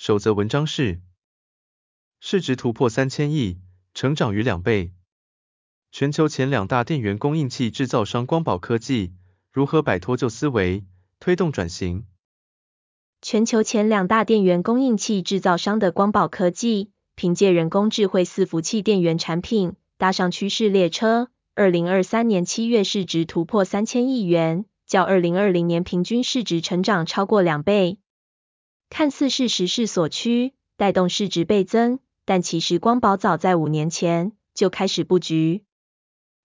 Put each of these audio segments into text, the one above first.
首则文章是：市值突破三千亿，成长逾两倍。全球前两大电源供应器制造商光宝科技如何摆脱旧思维，推动转型？全球前两大电源供应器制造商的光宝科技，凭借人工智慧伺服器电源产品，搭上趋势列车。二零二三年七月市值突破三千亿元，较二零二零年平均市值成长超过两倍。看似是时势所趋，带动市值倍增，但其实光宝早在五年前就开始布局。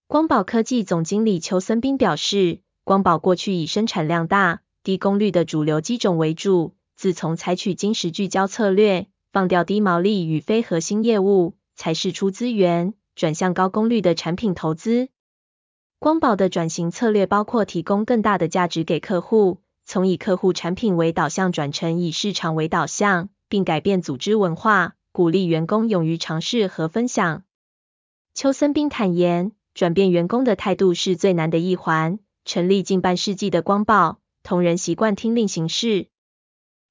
光宝科技总经理邱森彬表示，光宝过去以生产量大、低功率的主流机种为主，自从采取精实聚焦策略，放掉低毛利与非核心业务，才释出资源，转向高功率的产品投资。光宝的转型策略包括提供更大的价值给客户。从以客户产品为导向转成以市场为导向，并改变组织文化，鼓励员工勇于尝试和分享。邱森彬坦言，转变员工的态度是最难的一环。成立近半世纪的光宝，同仁习惯听令行事。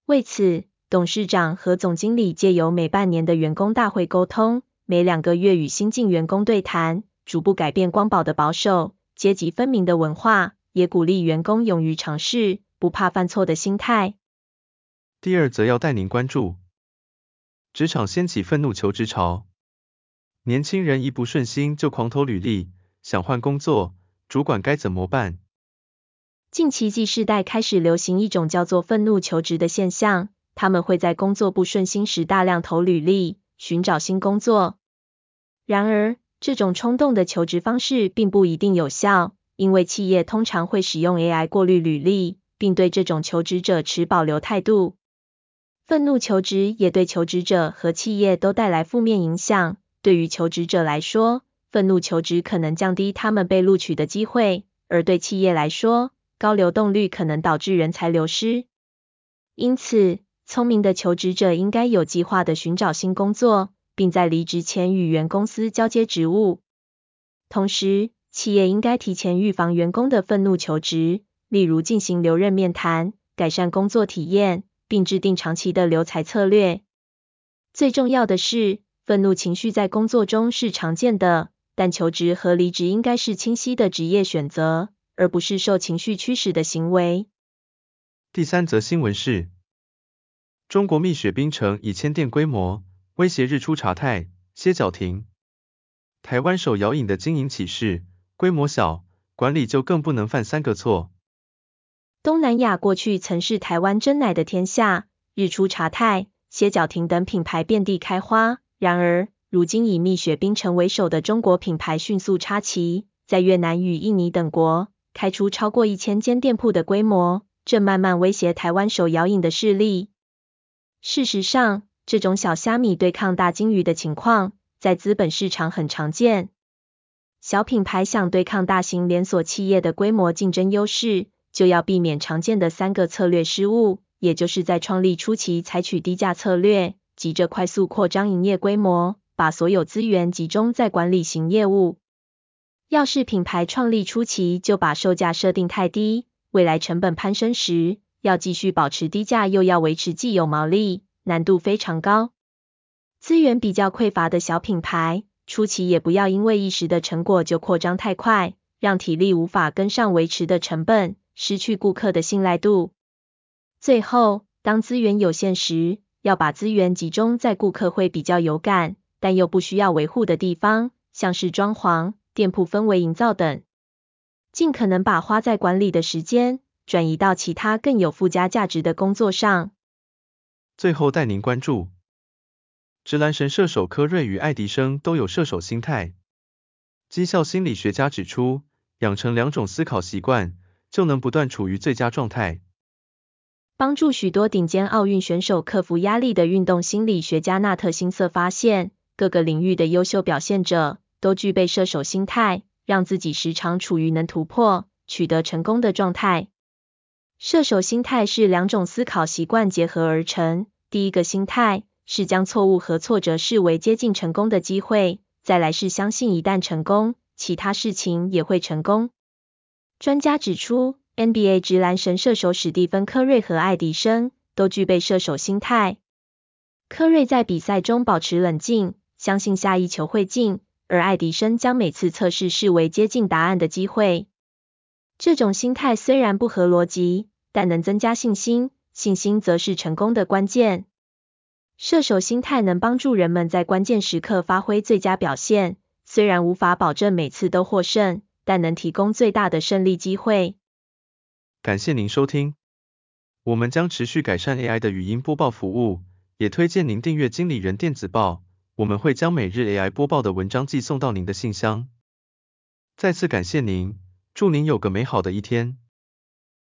为此，董事长和总经理借由每半年的员工大会沟通，每两个月与新进员工对谈，逐步改变光宝的保守、阶级分明的文化，也鼓励员工勇于尝试。不怕犯错的心态。第二则要带您关注，职场掀起愤怒求职潮，年轻人一不顺心就狂投履历，想换工作，主管该怎么办？近期 Z 世代开始流行一种叫做愤怒求职的现象，他们会在工作不顺心时大量投履历，寻找新工作。然而，这种冲动的求职方式并不一定有效，因为企业通常会使用 AI 过滤履历。并对这种求职者持保留态度。愤怒求职也对求职者和企业都带来负面影响。对于求职者来说，愤怒求职可能降低他们被录取的机会；而对企业来说，高流动率可能导致人才流失。因此，聪明的求职者应该有计划地寻找新工作，并在离职前与原公司交接职务。同时，企业应该提前预防员工的愤怒求职。例如进行留任面谈，改善工作体验，并制定长期的留才策略。最重要的是，愤怒情绪在工作中是常见的，但求职和离职应该是清晰的职业选择，而不是受情绪驱使的行为。第三则新闻是，中国蜜雪冰城以千店规模威胁日出茶太、歇脚亭。台湾手摇饮的经营启示，规模小，管理就更不能犯三个错。东南亚过去曾是台湾珍奶的天下，日出茶太、歇脚亭等品牌遍地开花。然而，如今以蜜雪冰城为首的中国品牌迅速插旗，在越南与印尼等国开出超过一千间店铺的规模，正慢慢威胁台湾手摇饮的势力。事实上，这种小虾米对抗大鲸鱼的情况，在资本市场很常见。小品牌想对抗大型连锁企业的规模竞争优势。就要避免常见的三个策略失误，也就是在创立初期采取低价策略，急着快速扩张营业规模，把所有资源集中在管理型业务。要是品牌创立初期就把售价设定太低，未来成本攀升时，要继续保持低价又要维持既有毛利，难度非常高。资源比较匮乏的小品牌，初期也不要因为一时的成果就扩张太快，让体力无法跟上维持的成本。失去顾客的信赖度。最后，当资源有限时，要把资源集中在顾客会比较有感，但又不需要维护的地方，像是装潢、店铺氛围营造等，尽可能把花在管理的时间转移到其他更有附加价值的工作上。最后带您关注，直男神射手柯瑞与爱迪生都有射手心态。绩效心理学家指出，养成两种思考习惯。就能不断处于最佳状态。帮助许多顶尖奥运选手克服压力的运动心理学家纳特辛瑟发现，各个领域的优秀表现者都具备射手心态，让自己时常处于能突破、取得成功的状态。射手心态是两种思考习惯结合而成。第一个心态是将错误和挫折视为接近成功的机会，再来是相信一旦成功，其他事情也会成功。专家指出，NBA 直男神射手史蒂芬·科瑞和爱迪生都具备射手心态。科瑞在比赛中保持冷静，相信下一球会进，而爱迪生将每次测试视为接近答案的机会。这种心态虽然不合逻辑，但能增加信心，信心则是成功的关键。射手心态能帮助人们在关键时刻发挥最佳表现，虽然无法保证每次都获胜。但能提供最大的胜利机会。感谢您收听，我们将持续改善 AI 的语音播报服务，也推荐您订阅经理人电子报，我们会将每日 AI 播报的文章寄送到您的信箱。再次感谢您，祝您有个美好的一天。